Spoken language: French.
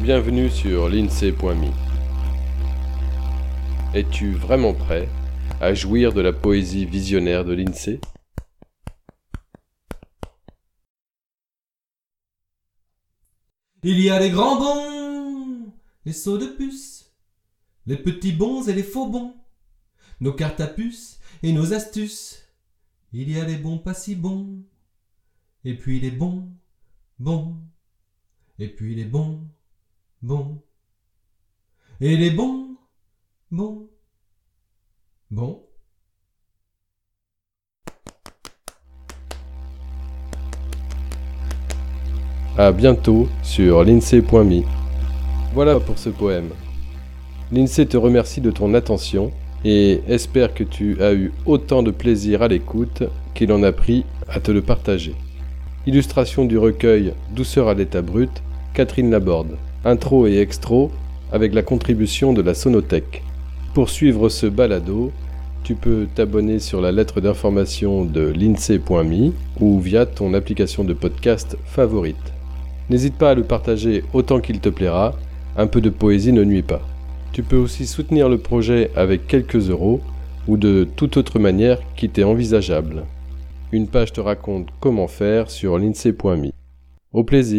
Bienvenue sur l'INSEE.me. Es-tu vraiment prêt à jouir de la poésie visionnaire de l'INSEE? Il y a les grands bons, les sauts de puce, les petits bons et les faux bons, nos cartes à puce et nos astuces. Il y a les bons pas si bons, et puis les bons, bons, et puis les bons, bons, et les bons, bons, bons. À bientôt sur l'INSEE.me. Voilà pour ce poème. L'INSEE te remercie de ton attention et espère que tu as eu autant de plaisir à l'écoute qu'il en a pris à te le partager. Illustration du recueil Douceur à l'état brut, Catherine Laborde. Intro et extro avec la contribution de la Sonothèque. Pour suivre ce balado, tu peux t'abonner sur la lettre d'information de l'INSEE.me ou via ton application de podcast favorite. N'hésite pas à le partager autant qu'il te plaira, un peu de poésie ne nuit pas. Tu peux aussi soutenir le projet avec quelques euros ou de toute autre manière qui t'est envisageable. Une page te raconte comment faire sur l'INSEE.me. Au plaisir